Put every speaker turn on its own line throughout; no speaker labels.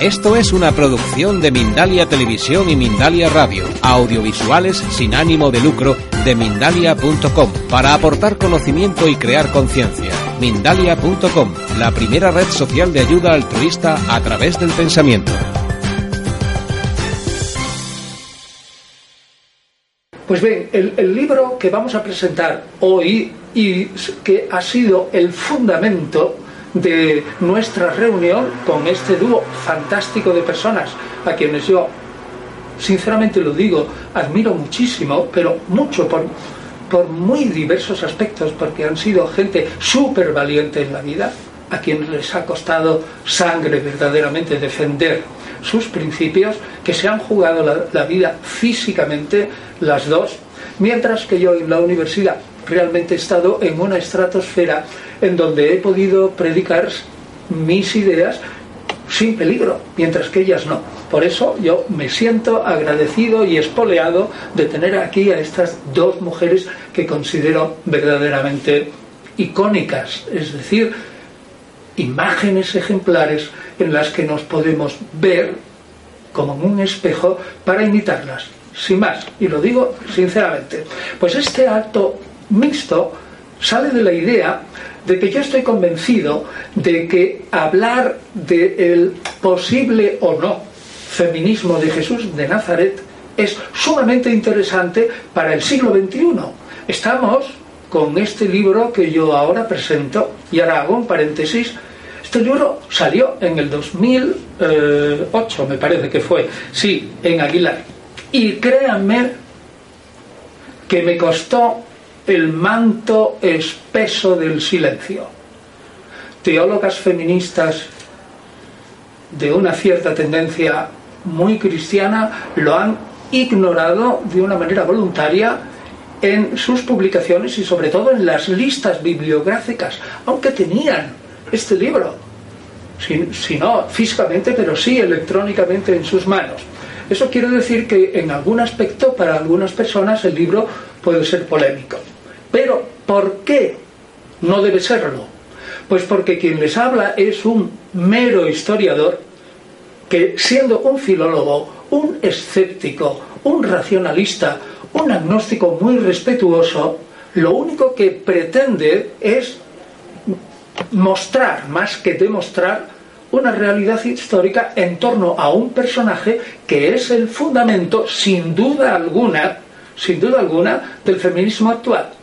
Esto es una producción de Mindalia Televisión y Mindalia Radio, audiovisuales sin ánimo de lucro de mindalia.com, para aportar conocimiento y crear conciencia. Mindalia.com, la primera red social de ayuda altruista a través del pensamiento.
Pues bien, el, el libro que vamos a presentar hoy y que ha sido el fundamento de nuestra reunión con este dúo fantástico de personas a quienes yo, sinceramente lo digo, admiro muchísimo, pero mucho por, por muy diversos aspectos, porque han sido gente súper valiente en la vida, a quienes les ha costado sangre verdaderamente defender sus principios, que se han jugado la, la vida físicamente las dos, mientras que yo en la universidad realmente he estado en una estratosfera en donde he podido predicar mis ideas sin peligro, mientras que ellas no. Por eso yo me siento agradecido y espoleado de tener aquí a estas dos mujeres que considero verdaderamente icónicas, es decir, imágenes ejemplares en las que nos podemos ver como en un espejo para imitarlas, sin más, y lo digo sinceramente. Pues este acto mixto sale de la idea de que yo estoy convencido de que hablar del posible o no feminismo de Jesús de Nazaret es sumamente interesante para el siglo XXI. Estamos con este libro que yo ahora presento, y ahora hago un paréntesis, este libro salió en el 2008, me parece que fue, sí, en Aguilar. Y créanme que me costó el manto espeso del silencio. Teólogas feministas de una cierta tendencia muy cristiana lo han ignorado de una manera voluntaria en sus publicaciones y sobre todo en las listas bibliográficas, aunque tenían este libro, si, no físicamente, pero sí electrónicamente en sus manos. Eso quiere decir que en algún aspecto para algunas personas el libro puede ser polémico. Pero, ¿por qué no debe serlo? Pues porque quien les habla es un mero historiador que siendo un filólogo, un escéptico, un racionalista, un agnóstico muy respetuoso, lo único que pretende es mostrar, más que demostrar, una realidad histórica en torno a un personaje que es el fundamento, sin duda alguna, sin duda alguna, del feminismo actual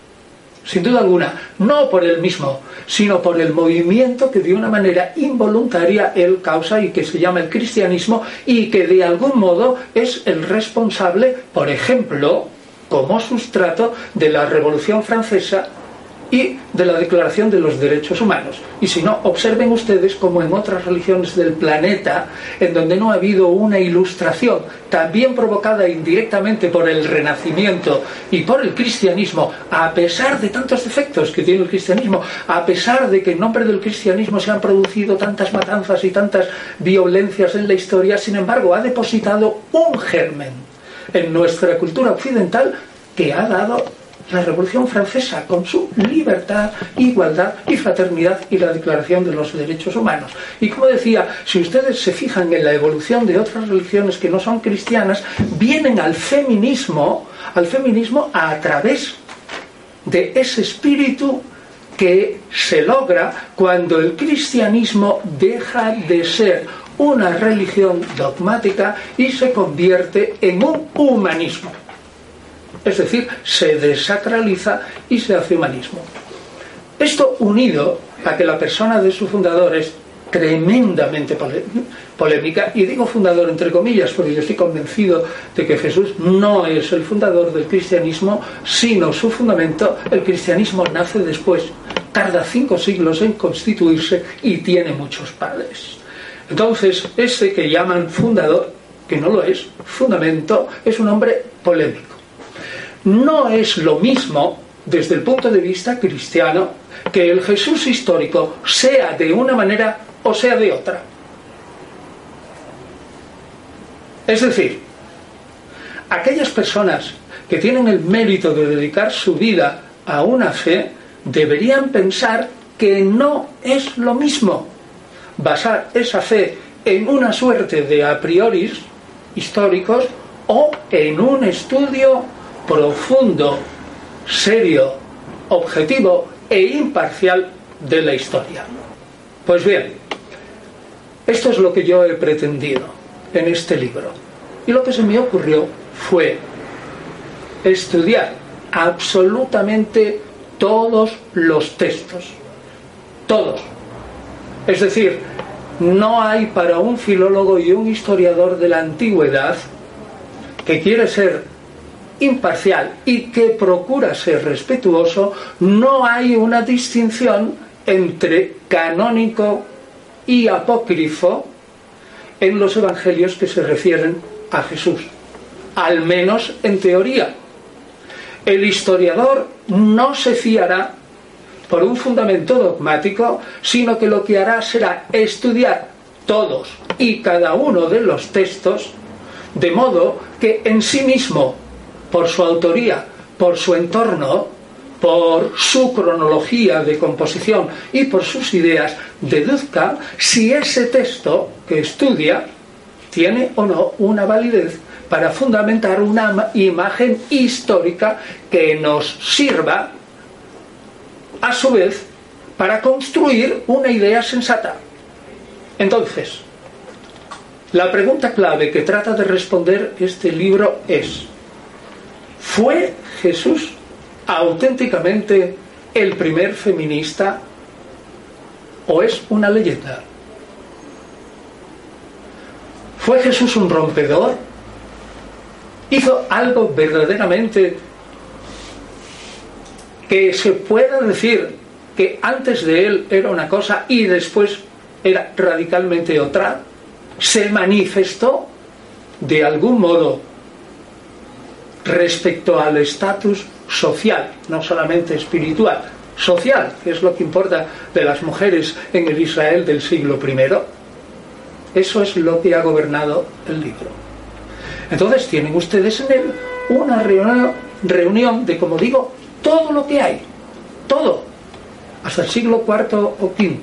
sin duda alguna, no por él mismo, sino por el movimiento que de una manera involuntaria él causa y que se llama el cristianismo y que de algún modo es el responsable, por ejemplo, como sustrato de la Revolución Francesa y de la Declaración de los Derechos Humanos. Y si no, observen ustedes como en otras religiones del planeta, en donde no ha habido una ilustración, también provocada indirectamente por el Renacimiento y por el cristianismo, a pesar de tantos defectos que tiene el cristianismo, a pesar de que en nombre del cristianismo se han producido tantas matanzas y tantas violencias en la historia, sin embargo, ha depositado un germen en nuestra cultura occidental que ha dado la Revolución Francesa con su libertad, igualdad y fraternidad y la Declaración de los Derechos Humanos. Y como decía, si ustedes se fijan en la evolución de otras religiones que no son cristianas, vienen al feminismo, al feminismo a través de ese espíritu que se logra cuando el cristianismo deja de ser una religión dogmática y se convierte en un humanismo. Es decir, se desacraliza y se hace humanismo. Esto unido a que la persona de su fundador es tremendamente polémica, y digo fundador entre comillas, porque yo estoy convencido de que Jesús no es el fundador del cristianismo, sino su fundamento, el cristianismo nace después, tarda cinco siglos en constituirse y tiene muchos padres. Entonces, ese que llaman fundador, que no lo es, fundamento, es un hombre polémico. No es lo mismo desde el punto de vista cristiano que el Jesús histórico sea de una manera o sea de otra. Es decir, aquellas personas que tienen el mérito de dedicar su vida a una fe deberían pensar que no es lo mismo basar esa fe en una suerte de a priori históricos o en un estudio profundo, serio, objetivo e imparcial de la historia. Pues bien, esto es lo que yo he pretendido en este libro. Y lo que se me ocurrió fue estudiar absolutamente todos los textos. Todos. Es decir, no hay para un filólogo y un historiador de la antigüedad que quiere ser imparcial y que procura ser respetuoso, no hay una distinción entre canónico y apócrifo en los evangelios que se refieren a Jesús, al menos en teoría. El historiador no se fiará por un fundamento dogmático, sino que lo que hará será estudiar todos y cada uno de los textos, de modo que en sí mismo, por su autoría, por su entorno, por su cronología de composición y por sus ideas, deduzca si ese texto que estudia tiene o no una validez para fundamentar una imagen histórica que nos sirva, a su vez, para construir una idea sensata. Entonces, la pregunta clave que trata de responder este libro es, ¿fue Jesús auténticamente el primer feminista o es una leyenda? ¿Fue Jesús un rompedor? ¿Hizo algo verdaderamente que se pueda decir que antes de él era una cosa y después era radicalmente otra? ¿Se manifestó de algún modo respecto al estatus social, no solamente espiritual, social, que es lo que importa de las mujeres en el Israel del siglo I. Eso es lo que ha gobernado el libro. Entonces tienen ustedes en él una reunión, de, como digo, todo lo que hay, todo, hasta el siglo IV o V.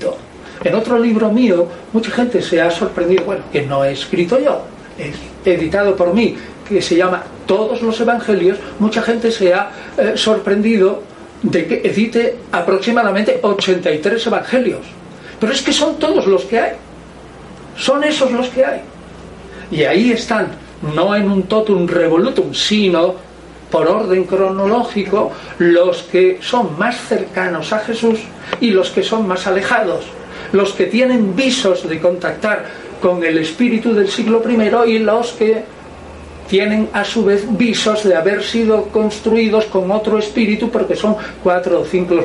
En otro libro mío, mucha gente se ha sorprendido, bueno, que no he escrito yo, es editado por mí, que se llama Todos los Evangelios, mucha gente se ha eh, sorprendido de que edite aproximadamente 83 evangelios. Pero es que son todos los que hay. Son esos los que hay. Y ahí están, no en un totum revolutum, sino por orden cronológico, los que son más cercanos a Jesús y los que son más alejados. Los que tienen visos de contactar con el espíritu del siglo I y los que tienen a su vez visos de haber sido construidos con otro espíritu porque son cuatro o cinco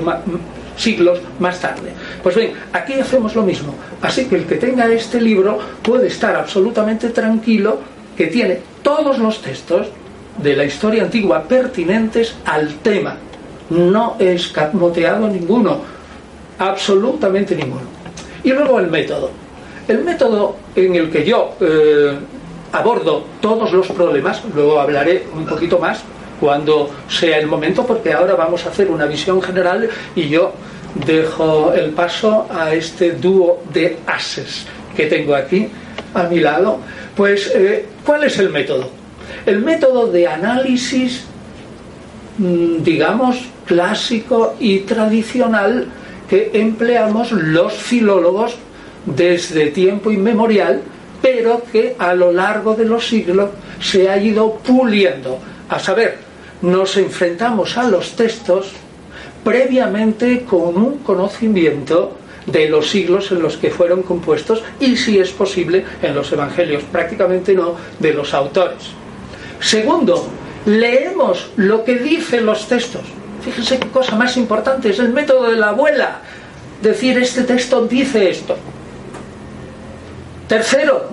siglos más tarde. Pues bien, aquí hacemos lo mismo. Así que el que tenga este libro puede estar absolutamente tranquilo que tiene todos los textos de la historia antigua pertinentes al tema. No es escamoteado ninguno, absolutamente ninguno. Y luego el método. El método en el que yo eh, abordo todos los problemas, luego hablaré un poquito más cuando sea el momento, porque ahora vamos a hacer una visión general y yo dejo el paso a este dúo de ases que tengo aquí a mi lado. Pues, eh, ¿cuál es el método? El método de análisis, mm, digamos, clásico y tradicional que empleamos los filólogos desde tiempo inmemorial pero que a lo largo de los siglos se ha ido puliendo. A saber, nos enfrentamos a los textos previamente con un conocimiento de los siglos en los que fueron compuestos y, si es posible, en los evangelios, prácticamente no de los autores. Segundo, leemos lo que dicen los textos. Fíjense qué cosa más importante, es el método de la abuela. Decir, este texto dice esto. Tercero,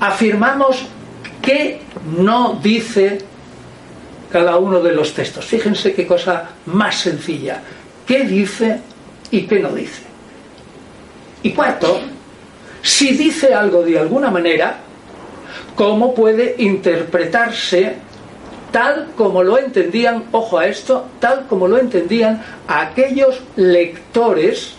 afirmamos que no dice cada uno de los textos. Fíjense qué cosa más sencilla. ¿Qué dice y qué no dice? Y cuarto, si dice algo de alguna manera, ¿cómo puede interpretarse tal como lo entendían, ojo a esto, tal como lo entendían aquellos lectores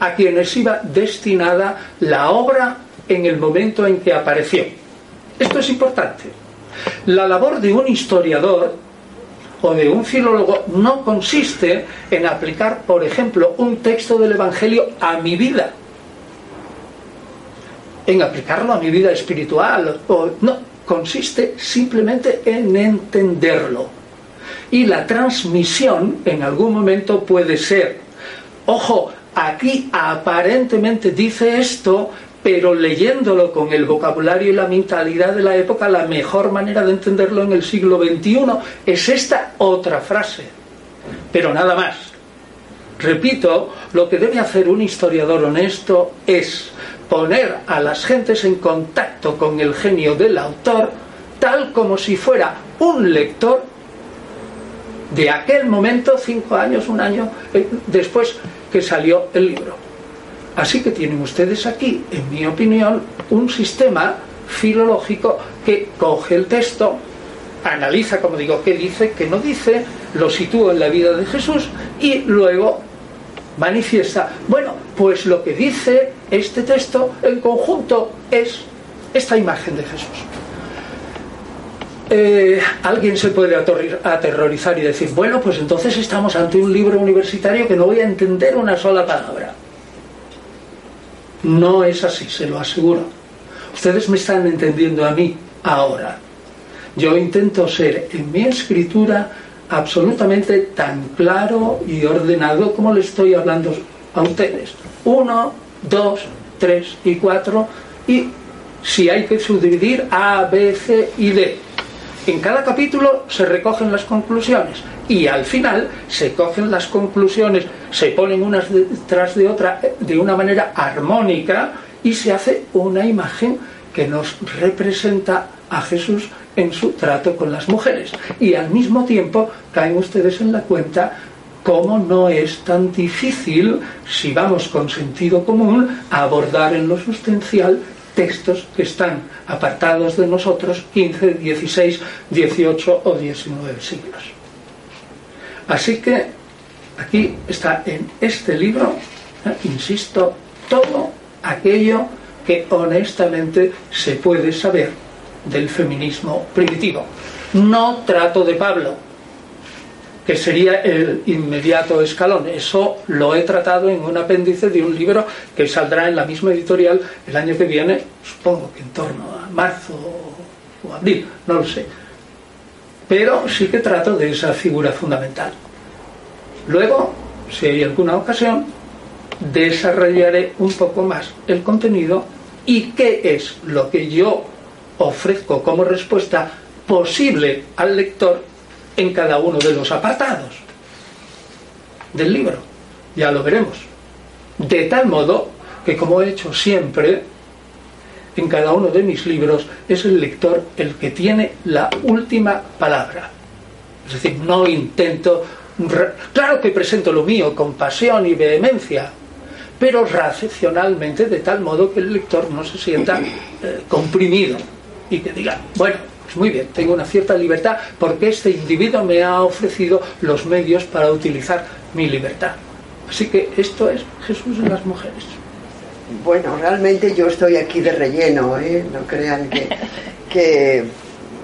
a quienes iba destinada la obra en el momento en que apareció. Esto es importante. La labor de un historiador o de un filólogo no consiste en aplicar, por ejemplo, un texto del Evangelio a mi vida, en aplicarlo a mi vida espiritual, o no, consiste simplemente en entenderlo. Y la transmisión en algún momento puede ser, ojo, aquí aparentemente dice esto, pero leyéndolo con el vocabulario y la mentalidad de la época, la mejor manera de entenderlo en el siglo XXI es esta otra frase. Pero nada más. Repito, lo que debe hacer un historiador honesto es poner a las gentes en contacto con el genio del autor, tal como si fuera un lector de aquel momento, cinco años, un año eh, después que salió el libro. Así que tienen ustedes aquí, en mi opinión, un sistema filológico que coge el texto, analiza, como digo, qué dice, qué no dice, lo sitúa en la vida de Jesús y luego manifiesta, bueno, pues lo que dice este texto en conjunto es esta imagen de Jesús. Eh, alguien se puede aterrorizar y decir, bueno, pues entonces estamos ante un libro universitario que no voy a entender una sola palabra. No es así, se lo aseguro. Ustedes me están entendiendo a mí ahora. Yo intento ser en mi escritura absolutamente tan claro y ordenado como le estoy hablando a ustedes. Uno, dos, tres y cuatro. Y si hay que subdividir A, B, C y D. En cada capítulo se recogen las conclusiones y al final se cogen las conclusiones, se ponen unas detrás de otra de una manera armónica y se hace una imagen que nos representa a Jesús en su trato con las mujeres. Y al mismo tiempo caen ustedes en la cuenta cómo no es tan difícil, si vamos con sentido común, abordar en lo sustancial textos que están apartados de nosotros 15, 16, 18 o 19 siglos. Así que aquí está en este libro, eh, insisto, todo aquello que honestamente se puede saber del feminismo primitivo. No trato de Pablo, que sería el inmediato escalón. Eso lo he tratado en un apéndice de un libro que saldrá en la misma editorial el año que viene, supongo que en torno a marzo o abril, no lo sé pero sí que trato de esa figura fundamental. Luego, si hay alguna ocasión, desarrollaré un poco más el contenido y qué es lo que yo ofrezco como respuesta posible al lector en cada uno de los apartados del libro. Ya lo veremos. De tal modo que, como he hecho siempre, en cada uno de mis libros es el lector el que tiene la última palabra. Es decir, no intento... Claro que presento lo mío con pasión y vehemencia, pero racionalmente de tal modo que el lector no se sienta eh, comprimido y que diga, bueno, pues muy bien, tengo una cierta libertad porque este individuo me ha ofrecido los medios para utilizar mi libertad. Así que esto es Jesús en las mujeres.
Bueno, realmente yo estoy aquí de relleno, ¿eh? no crean que, que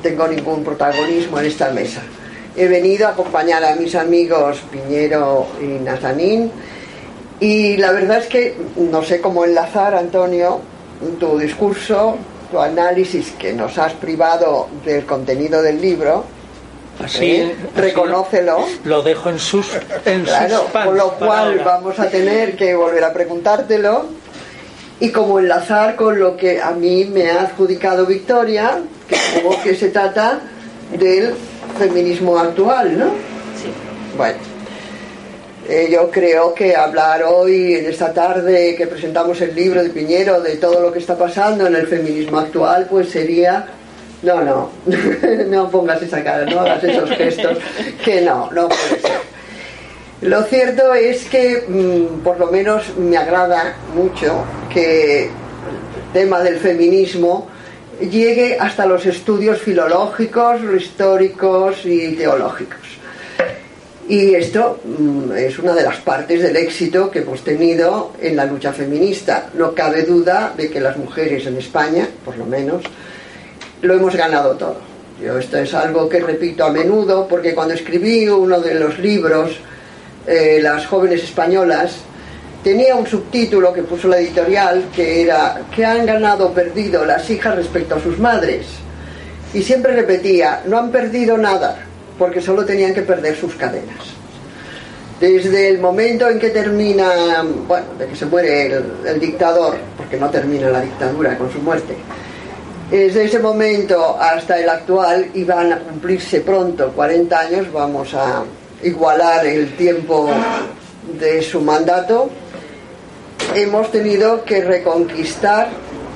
tengo ningún protagonismo en esta mesa. He venido a acompañar a mis amigos Piñero y Nazanín y la verdad es que no sé cómo enlazar, Antonio, tu discurso, tu análisis que nos has privado del contenido del libro.
Así,
¿eh? reconócelo.
Lo dejo en sus, en
claro, con lo cual vamos a tener que volver a preguntártelo y como enlazar con lo que a mí me ha adjudicado Victoria, que como que se trata del feminismo actual, ¿no?
Sí.
Bueno. Eh, yo creo que hablar hoy, en esta tarde que presentamos el libro de Piñero, de todo lo que está pasando en el feminismo actual, pues sería no, no, no pongas esa cara, no hagas esos gestos, que no, no puede ser. Lo cierto es que, mm, por lo menos, me agrada mucho que el tema del feminismo llegue hasta los estudios filológicos, históricos y teológicos. Y esto mm, es una de las partes del éxito que hemos tenido en la lucha feminista. No cabe duda de que las mujeres en España, por lo menos, lo hemos ganado todo. Yo esto es algo que repito a menudo porque cuando escribí uno de los libros, eh, Las jóvenes españolas, tenía un subtítulo que puso la editorial que era ¿Qué han ganado o perdido las hijas respecto a sus madres? Y siempre repetía, no han perdido nada, porque solo tenían que perder sus cadenas. Desde el momento en que termina, bueno, de que se muere el, dictador, porque no termina la dictadura con su muerte, desde ese momento hasta el actual iban a cumplirse pronto 40 años, vamos a igualar el tiempo de su mandato, hemos tenido que reconquistar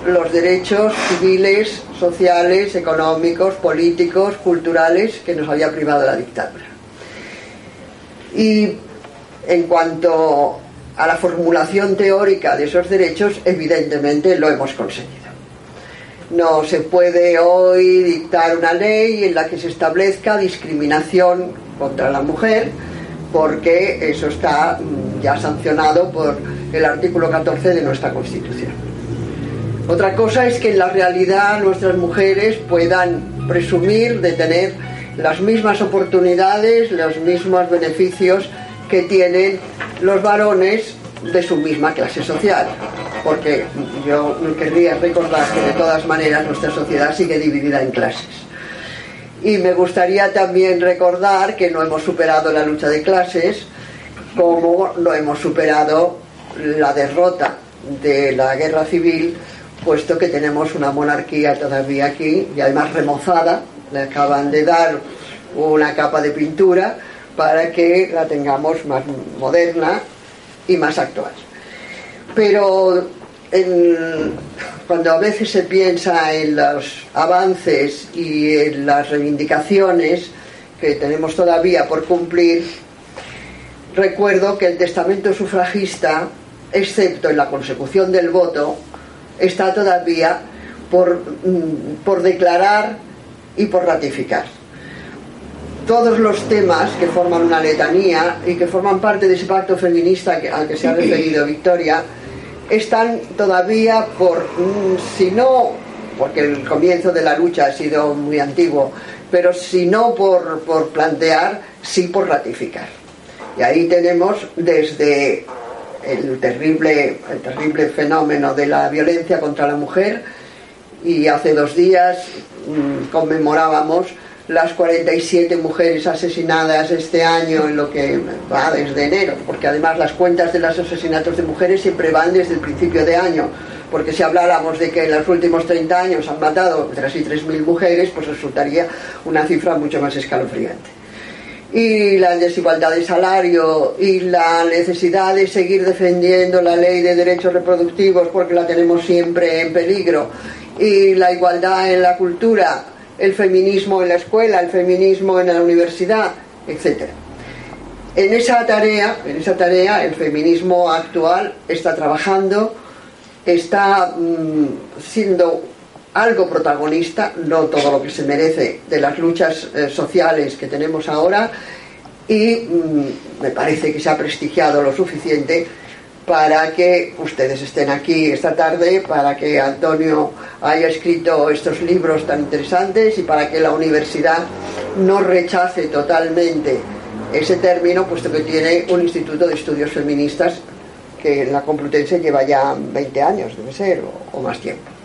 los derechos civiles, sociales, económicos, políticos, culturales que nos había privado la dictadura. Y en cuanto a la formulación teórica de esos derechos, evidentemente lo hemos conseguido. No se puede hoy dictar una ley en la que se establezca discriminación contra la mujer, porque eso está mm, ya sancionado por el artículo 14 de nuestra Constitución. Otra cosa es que en la realidad nuestras mujeres puedan presumir de tener las mismas oportunidades, los mismos beneficios que tienen los varones de su misma clase social. Porque yo querría recordar que de todas maneras nuestra sociedad sigue dividida en clases. Y me gustaría también recordar que no hemos superado la lucha de clases como no hemos superado la derrota de la guerra civil, puesto que tenemos una monarquía todavía aquí y además remozada, le acaban de dar una capa de pintura para que la tengamos más moderna y más actual. Pero cuando a veces se piensa en los avances y en las reivindicaciones que tenemos todavía por cumplir, recuerdo que el testamento sufragista, excepto en la consecución del voto, está todavía por, mm, por declarar y por ratificar. Todos los temas que forman una letanía y que forman parte de ese pacto feminista al que se ha referido Victoria, están todavía por, mm, si no, porque el comienzo de la lucha ha sido muy antiguo, pero si no por, por plantear, sí por ratificar. Y ahí tenemos desde el terrible, el terrible fenómeno de la violencia contra la mujer y hace dos días mm, conmemorábamos las 47 mujeres asesinadas este año en lo que va desde enero, porque además las cuentas de los asesinatos de mujeres siempre van desde el principio de año, porque si habláramos de que en los últimos 30 años han matado casi 3.000 mujeres, pues resultaría una cifra mucho más escalofriante. Y la desigualdad de salario y la necesidad de seguir defendiendo la ley de derechos reproductivos porque la tenemos siempre en peligro y la igualdad en la cultura el feminismo en la escuela, el feminismo en la universidad, etc. En esa tarea, en esa tarea, el feminismo actual está trabajando, está mm, siendo algo protagonista, no todo lo que se merece de las luchas eh, sociales que tenemos ahora, y mm, me parece que se ha prestigiado lo suficiente para que ustedes estén aquí esta tarde, para que Antonio haya escrito estos libros tan interesantes y para que la universidad no rechace totalmente ese término, puesto que tiene un instituto de estudios feministas que en la Complutense lleva ya 20 años, debe ser, o, más tiempo.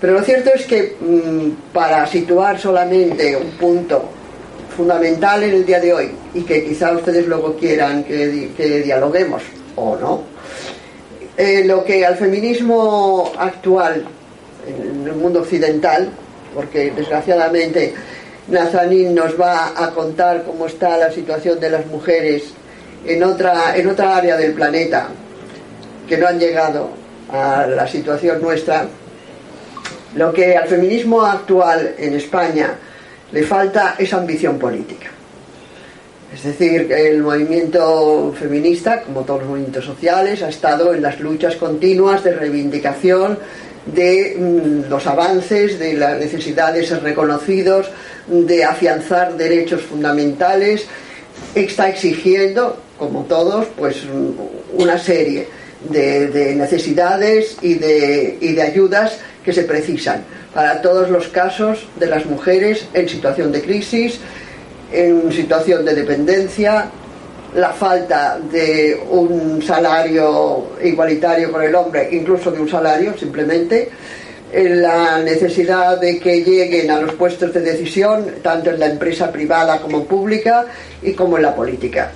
Pero lo cierto es que mm, para situar solamente un punto fundamental en el día de hoy y que quizá ustedes luego quieran que, que dialoguemos o no. Eh, lo que al feminismo actual en el mundo occidental, porque desgraciadamente Nazanin nos va a contar cómo está la situación de las mujeres en otra, en otra área del planeta que no han llegado a la situación nuestra, lo que al feminismo actual en España le falta es ambición política. Es decir, el movimiento feminista, como todos los movimientos sociales, ha estado en las luchas continuas de reivindicación de mm, los avances, de la necesidad de reconocidos, de afianzar derechos fundamentales, está exigiendo, como todos, pues una serie de, necesidades y de, y de ayudas que se precisan para todos los casos de las mujeres en situación de crisis, en situación de dependencia, la falta de un salario igualitario con el hombre, incluso de un salario simplemente, la necesidad de que lleguen a los puestos de decisión, tanto en la empresa privada como pública y como en la política.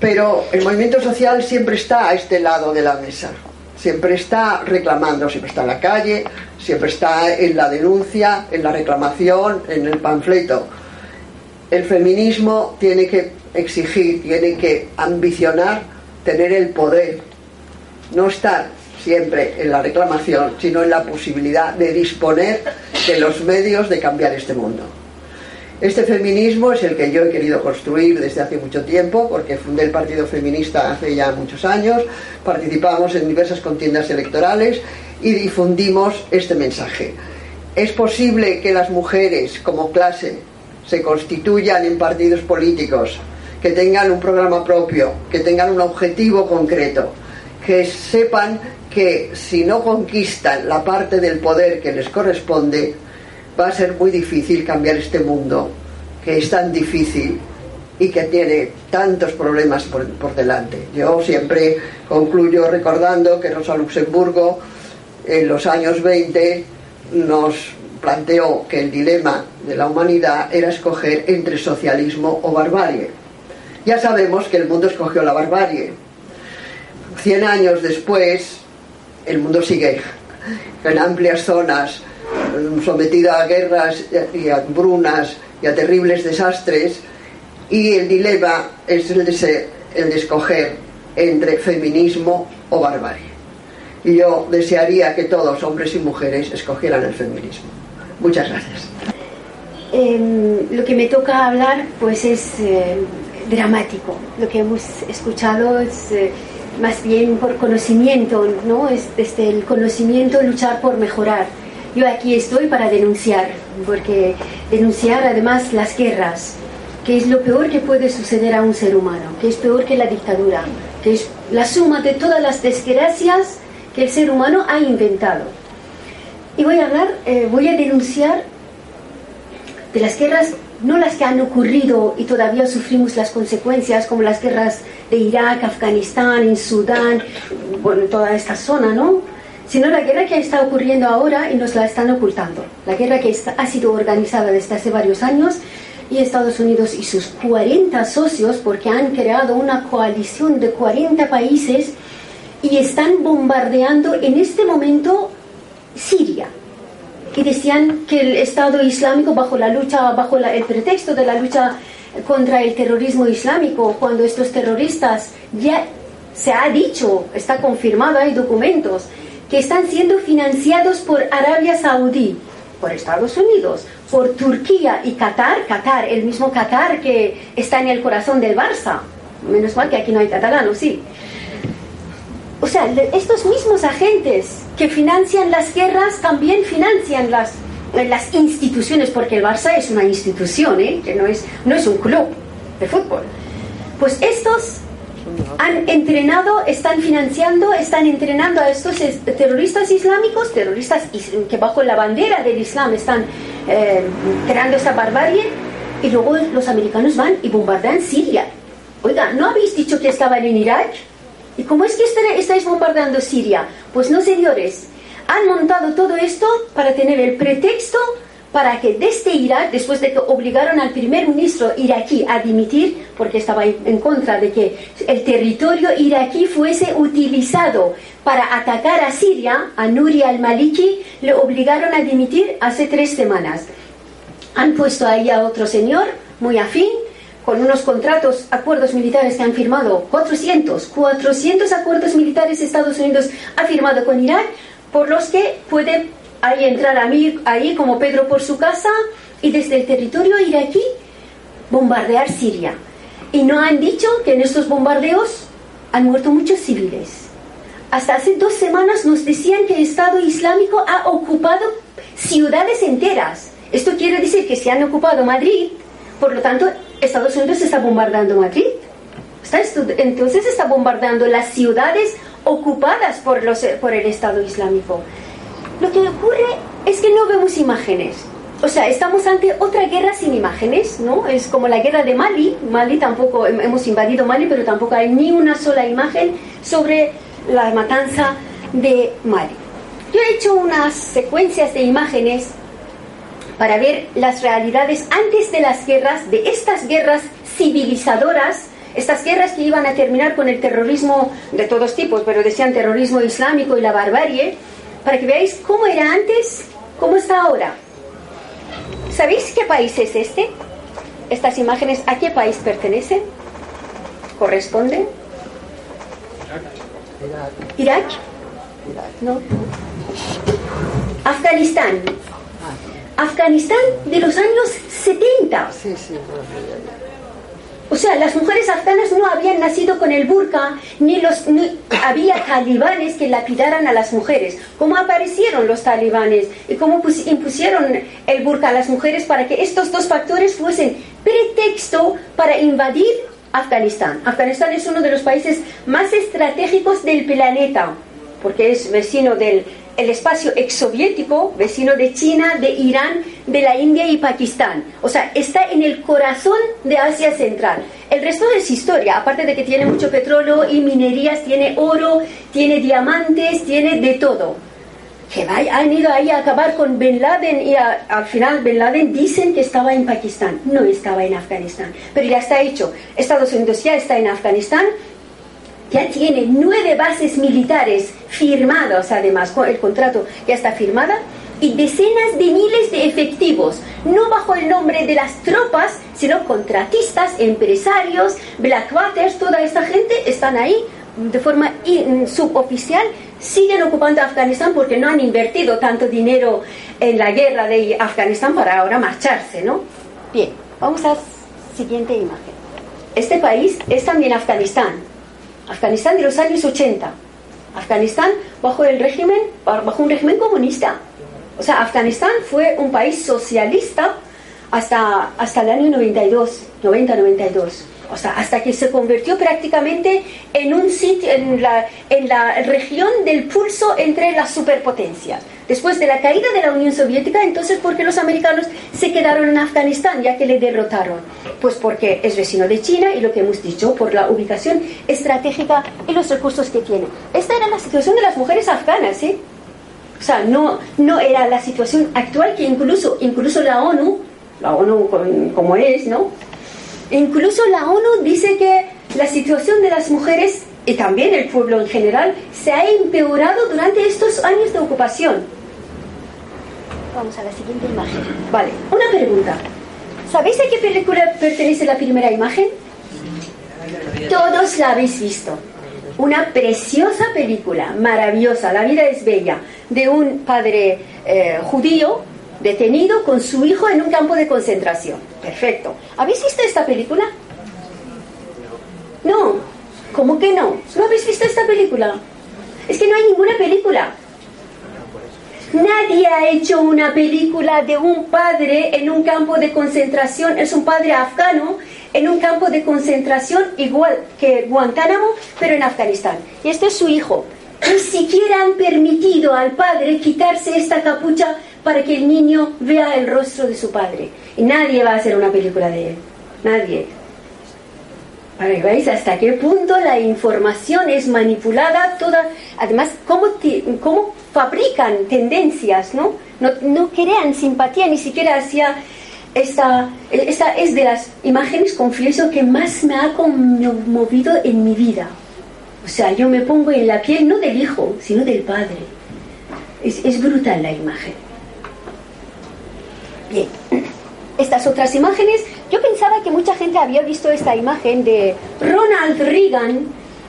Pero el movimiento social siempre está a este lado de la mesa, siempre está reclamando, siempre está en la calle, siempre está en la denuncia, en la reclamación, en el panfleto. El feminismo tiene que exigir, tiene que ambicionar tener el poder, no estar siempre en la reclamación, sino en la posibilidad de disponer de los medios de cambiar este mundo. Este feminismo es el que yo he querido construir desde hace mucho tiempo, porque fundé el Partido Feminista hace ya muchos años, participamos en diversas contiendas electorales y difundimos este mensaje. Es posible que las mujeres como clase se constituyan en partidos políticos, que tengan un programa propio, que tengan un objetivo concreto, que sepan que si no conquistan la parte del poder que les corresponde, va a ser muy difícil cambiar este mundo, que es tan difícil y que tiene tantos problemas por, delante. Yo siempre concluyo recordando que Rosa Luxemburgo en los años 20 nos planteó que el dilema de la humanidad era escoger entre socialismo o barbarie. Ya sabemos que el mundo escogió la barbarie. Cien años después, el mundo sigue en amplias zonas sometido a guerras y a brunas y a terribles desastres y el dilema es el de, el de escoger entre feminismo o barbarie. Y yo desearía que todos, hombres y mujeres, escogieran el feminismo. Muchas gracias.
Em, lo que me toca hablar pues es eh, dramático. Lo que hemos escuchado es... Eh, más bien por conocimiento, ¿no? Es desde el conocimiento luchar por mejorar. Yo aquí estoy para denunciar, porque denunciar además las guerras, que es lo peor que puede suceder a un ser humano, que es peor que la dictadura, que es la suma de todas las desgracias que el ser humano ha inventado. Y voy a hablar, eh, voy a denunciar de las guerras no las que han ocurrido y todavía sufrimos las consecuencias, como las guerras de Irak, Afganistán, en Sudán, bueno, toda esta zona, ¿no? Sino la guerra que está ocurriendo ahora y nos la están ocultando. La guerra que ha sido organizada desde hace varios años y Estados Unidos y sus 40 socios, porque han creado una coalición de 40 países y están bombardeando en este momento Siria y decían que el Estado Islámico bajo la lucha, bajo el pretexto de la lucha contra el terrorismo islámico, cuando estos terroristas ya se ha dicho, está confirmado, hay documentos, que están siendo financiados por Arabia Saudí, por Estados Unidos, por Turquía y Qatar, Qatar, el mismo Qatar que está en el corazón del Barça. Menos mal que aquí no hay catalano, sí. O sea, estos mismos agentes que financian las guerras también financian las, las instituciones, porque el Barça es una institución, ¿eh? que no es, no es un club de fútbol. Pues estos han entrenado, están financiando, están entrenando a estos terroristas islámicos, terroristas que bajo la bandera del Islam están eh, creando esta barbarie, y luego los americanos van y bombardean Siria. Oiga, ¿no habéis dicho que estaban en Irak? ¿Y cómo es que estáis bombardeando Siria? Pues no, señores, han montado todo esto para tener el pretexto para que desde Irak, después de que obligaron al primer ministro iraquí a dimitir, porque estaba en contra de que el territorio iraquí fuese utilizado para atacar a Siria, a Nuri al-Maliki, le obligaron a dimitir hace tres semanas. Han puesto ahí a otro señor, muy afín, con unos contratos, acuerdos militares que han firmado, 400, 400 acuerdos militares Estados Unidos ha firmado con Irak, por los que puede ahí entrar a mí, ahí como Pedro por su casa y desde el territorio iraquí bombardear Siria. Y no han dicho que en estos bombardeos han muerto muchos civiles. Hasta hace dos semanas nos decían que el Estado Islámico ha ocupado ciudades enteras. Esto quiere decir que se han ocupado Madrid, por lo tanto, Estados Unidos está bombardeando Madrid. Entonces está bombardeando las ciudades ocupadas por, los, por el Estado Islámico. Lo que ocurre es que no vemos imágenes. O sea, estamos ante otra guerra sin imágenes, ¿no? Es como la guerra de Mali. Mali tampoco, hemos invadido Mali, pero tampoco hay ni una sola imagen sobre la matanza de Mali. Yo he hecho unas secuencias de imágenes para ver las realidades antes de las guerras, de estas guerras civilizadoras, estas guerras que iban a terminar con el terrorismo de todos tipos, pero decían terrorismo islámico y la barbarie, para que veáis cómo era antes, cómo está ahora. ¿Sabéis qué país es este? Estas imágenes, ¿a qué país pertenecen? ¿Corresponden? Irak. Irak. No. Afganistán. Afganistán de los años 70. Sí, sí, o sea, las mujeres afganas no habían nacido con el burka, ni, los, había talibanes que lapidaran a las mujeres. ¿Cómo aparecieron los talibanes? ¿Y cómo impusieron el burka a las mujeres para que estos dos factores fuesen pretexto para invadir Afganistán? Afganistán es uno de los países más estratégicos del planeta, porque es vecino del el espacio exsoviético, vecino de China, de Irán, de la India y Pakistán. O sea, está en el corazón de Asia Central. El resto es historia, aparte de que tiene mucho petróleo y minerías, tiene oro, tiene diamantes, tiene de todo. Que han ido ahí a acabar con Bin Laden y al final Bin Laden dicen que estaba en Pakistán, no estaba en Afganistán. Pero ya está hecho. Estados Unidos ya está en Afganistán, ya tiene nueve bases militares firmadas, además, el contrato ya está firmada, y decenas de miles de efectivos, no bajo el nombre de las tropas, sino contratistas, empresarios, Blackwaters, toda esta gente están ahí de forma suboficial, siguen ocupando Afganistán porque no han invertido tanto dinero en la guerra de Afganistán para ahora marcharse, ¿no? Bien, vamos a la siguiente imagen. Este país es también Afganistán, Afganistán de los años 80. Afganistán bajo el régimen, bajo un régimen comunista. O sea, Afganistán fue un país socialista hasta, hasta el año 92, 90-92. O sea, hasta que se convirtió prácticamente en un sitio, en la, en la región del pulso entre las superpotencias. Después de la caída de la Unión Soviética, entonces, ¿por qué los americanos se quedaron en Afganistán ya que le derrotaron? Pues porque es vecino de China y lo que hemos dicho, por la ubicación estratégica y los recursos que tiene. Esta era la situación de las mujeres afganas, ¿eh? O sea, no, no era la situación actual que incluso, incluso la ONU, la ONU como es, ¿no? Incluso la ONU dice que la situación de las mujeres y también el pueblo en general se ha empeorado durante estos años de ocupación. Vamos a la siguiente imagen. Vale, una pregunta. ¿Sabéis a qué película pertenece la primera imagen? Todos la habéis visto. Una preciosa película, maravillosa, La vida es bella, de un padre eh, judío detenido con su hijo en un campo de concentración. Perfecto. ¿Habéis visto esta película? No, ¿Cómo que no? ¿No habéis visto esta película? Es que no hay ninguna película. Nadie ha hecho una película de un padre en un campo de concentración, es un padre afgano en un campo de concentración igual que Guantánamo, pero en Afganistán. Y este es su hijo. Ni siquiera han permitido al padre quitarse esta capucha para que el niño vea el rostro de su padre. Y nadie va a hacer una película de él. Nadie para que veáis hasta qué punto la información es manipulada, toda, además, cómo, cómo fabrican tendencias, ¿no? ¿no? No crean simpatía ni siquiera hacia esta, esta es de las imágenes, confieso, que más me ha conmovido en mi vida. O sea, yo me pongo en la piel no del hijo, sino del padre. Es, es brutal la imagen. Estas otras imágenes Yo pensaba que mucha gente había visto esta imagen de Ronald Reagan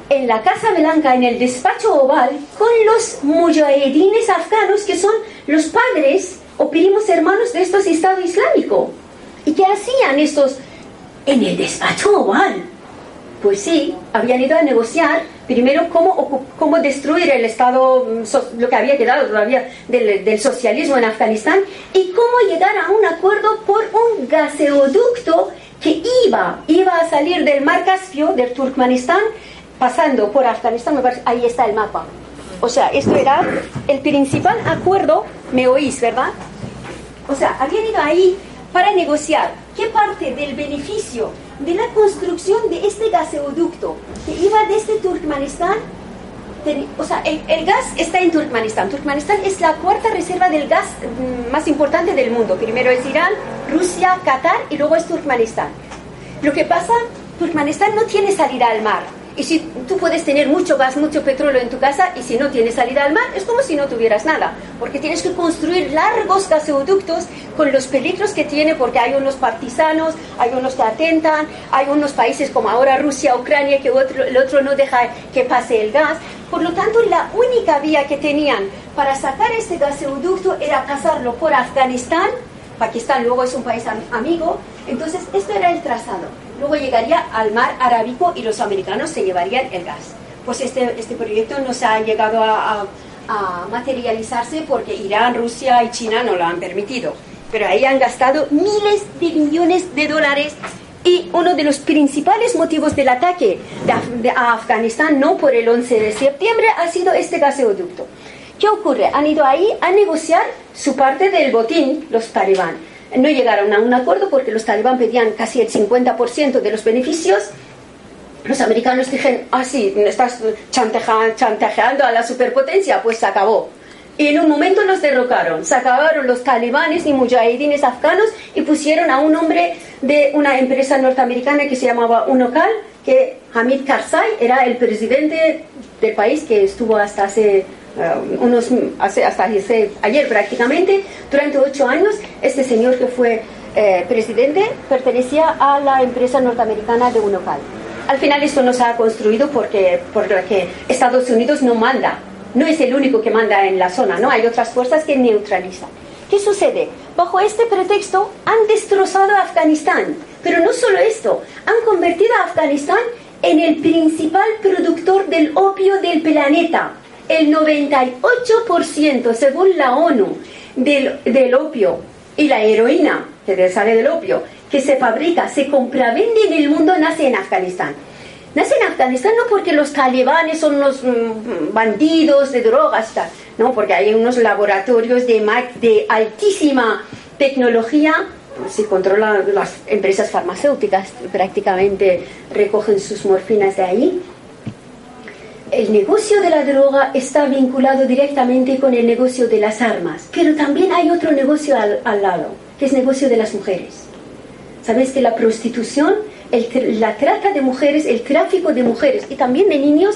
en la Casa Blanca, en el despacho oval, con los mujahedines afganos, que son los padres o primos hermanos de estos Estado Islámico. ¿Y qué hacían estos en el despacho oval? Pues sí, habían ido a negociar primero cómo, cómo destruir el Estado, mm, lo que había quedado todavía del, del, socialismo en Afganistán y cómo llegar a un acuerdo por un gaseoducto que iba, iba a salir del mar Caspio, del Turkmenistán, pasando por Afganistán, ahí está el mapa. O sea, esto era el principal acuerdo, me oís, ¿verdad? O sea, habían ido ahí para negociar qué parte del beneficio de la construcción de este gaseoducto que iba desde Turkmenistán, o sea, el, gas está en Turkmenistán. Turkmenistán es la cuarta reserva del gas mm, más importante del mundo. Primero es Irán, Rusia, Qatar y luego es Turkmenistán. Lo que pasa, Turkmenistán no tiene salida al mar. Y si tú puedes tener mucho gas, mucho petróleo en tu casa y si no tienes salida al mar, es como si no tuvieras nada, porque tienes que construir largos gasoductos con los peligros que tiene, porque hay unos partisanos, hay unos que atentan, hay unos países como ahora Rusia, Ucrania, que el otro no deja que pase el gas. Por lo tanto, la única vía que tenían para sacar este gasoducto era pasarlo por Afganistán, Pakistán luego es un país amigo, entonces esto era el trazado luego llegaría al mar Arábico y los americanos se llevarían el gas. Pues este, este proyecto no se ha llegado a, materializarse porque Irán, Rusia y China no lo han permitido. Pero ahí han gastado miles de millones de dólares y uno de los principales motivos del ataque a Afganistán, no por el 11 de septiembre, ha sido este gasoducto. ¿Qué ocurre? Han ido ahí a negociar su parte del botín, los talibán no llegaron a un acuerdo porque los talibán pedían casi el 50% de los beneficios. Los americanos dijeron, ah, sí, estás chantajeando a la superpotencia, pues se acabó. Y en un momento los derrocaron. Se acabaron los talibanes y mujahidines afganos y pusieron a un hombre de una empresa norteamericana que se llamaba Unocal, que Hamid Karzai era el presidente del país que estuvo hasta hace eh, unos, hasta ayer prácticamente, durante ocho años, este señor que fue eh, presidente pertenecía a la empresa norteamericana de Unocal. Al final esto no se ha construido porque, porque Estados Unidos no manda, no es el único que manda en la zona, ¿no? Hay otras fuerzas que neutralizan. ¿Qué sucede? Bajo este pretexto han destrozado a Afganistán, pero no solo esto, han convertido a Afganistán en el principal productor del opio del planeta el 98% según la ONU del, opio y la heroína que sale del opio que se fabrica, se compra, vende en el mundo nace en Afganistán. Nace en Afganistán no porque los talibanes son los mm, bandidos de drogas, no, porque hay unos laboratorios de, de altísima tecnología se controlan las empresas farmacéuticas, prácticamente recogen sus morfinas de ahí el negocio de la droga está vinculado directamente con el negocio de las armas, pero también hay otro negocio al, lado, que es negocio de las mujeres. Sabes que la prostitución, la trata de mujeres, el tráfico de mujeres y también de niños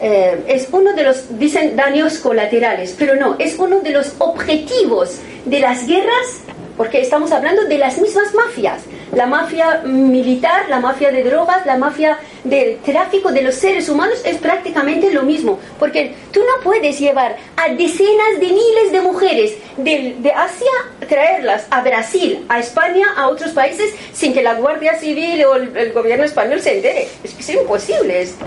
eh, es uno de los, dicen, daños colaterales, pero no, es uno de los objetivos de las guerras porque estamos hablando de las mismas mafias, la mafia militar, la mafia de drogas, la mafia del tráfico de los seres humanos es prácticamente lo mismo, porque tú no puedes llevar a decenas de miles de mujeres de, de Asia, traerlas a Brasil, a España, a otros países, sin que la Guardia Civil o el, gobierno español se entere. Es es imposible esto.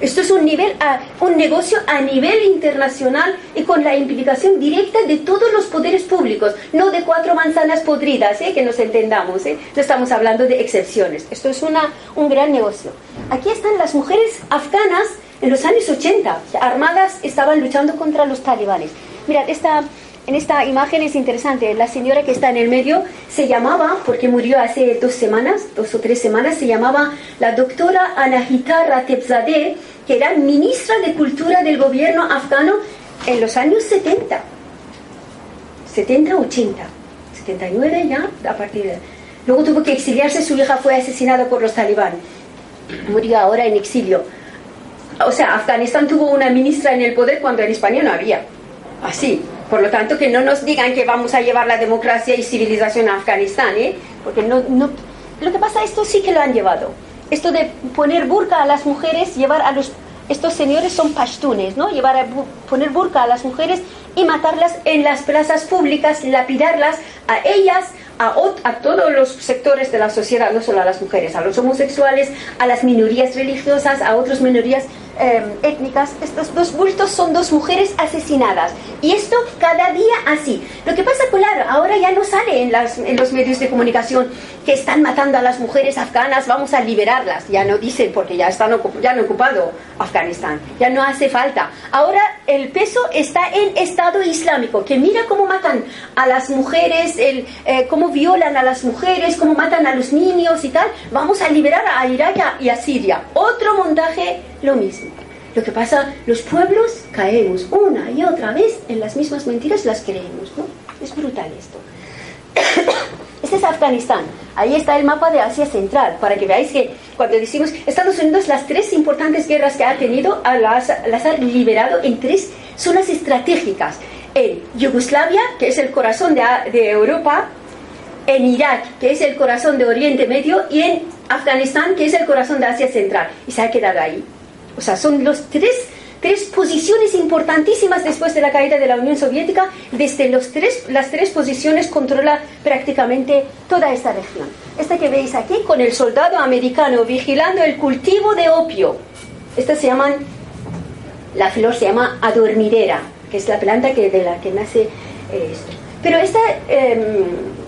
Esto es un, nivel un negocio a nivel internacional y con la implicación directa de todos los poderes públicos, no de cuatro manzanas podridas, ¿eh? que nos entendamos. ¿eh? No estamos hablando de excepciones. Esto es una, un gran negocio. Aquí están las mujeres afganas en los años 80, armadas, estaban luchando contra los talibanes. Mirad, esta, en esta imagen es interesante. La señora que está en el medio se llamaba, porque murió hace dos semanas, dos o tres semanas, se llamaba la doctora Anahita Ratebzadeh que era ministra de Cultura del gobierno afgano en los años 70. 70, 80. 79 ya, a partir de... Luego tuvo que exiliarse, su hija fue asesinada por los talibán. Murió ahora en exilio. O sea, Afganistán tuvo una ministra en el poder cuando en España no había. Así. Por lo tanto, que no nos digan que vamos a llevar la democracia y civilización a Afganistán, ¿eh? Porque no, no lo que pasa, esto sí que lo han llevado. Esto de poner burka a las mujeres, llevar a los... Estos señores son pashtunes, ¿no? Llevar a poner burka a las mujeres y matarlas en las plazas públicas, lapidarlas a ellas, a, a, todos los sectores de la sociedad, no solo a las mujeres, a los homosexuales, a las minorías religiosas, a otras minorías Em, étnicas, estos dos bultos son dos mujeres asesinadas. Y esto cada día así. Lo que pasa, claro, ahora ya no sale en, las, en los medios de comunicación que están matando a las mujeres afganas, vamos a liberarlas. Ya no dicen porque ya, están, ya han ocupado Afganistán. Ya no hace falta. Ahora el peso está en Estado Islámico, que mira cómo matan a las mujeres, el, eh, cómo violan a las mujeres, cómo matan a los niños y tal. Vamos a liberar a Irak y a Siria. Otro montaje, lo mismo. Lo que pasa, los pueblos caemos una y otra vez en las mismas mentiras, las creemos, ¿no? Es brutal esto. Este es Afganistán. Ahí está el mapa de Asia Central, para que veáis que cuando decimos Estados Unidos, las tres importantes guerras que ha tenido las, las ha liberado en tres zonas estratégicas. En Yugoslavia, que es el corazón de, de Europa, en Irak, que es el corazón de Oriente Medio, y en Afganistán, que es el corazón de Asia Central. Y se ha quedado ahí. O sea, son los tres, tres posiciones importantísimas después de la caída de la Unión Soviética. Desde los tres, las tres posiciones controla prácticamente toda esta región. Esta que veis aquí, con el soldado americano vigilando el cultivo de opio. Esta se llaman, la flor se llama adormidera, que es la planta que, de la que nace eh, esto. Pero esta... Em,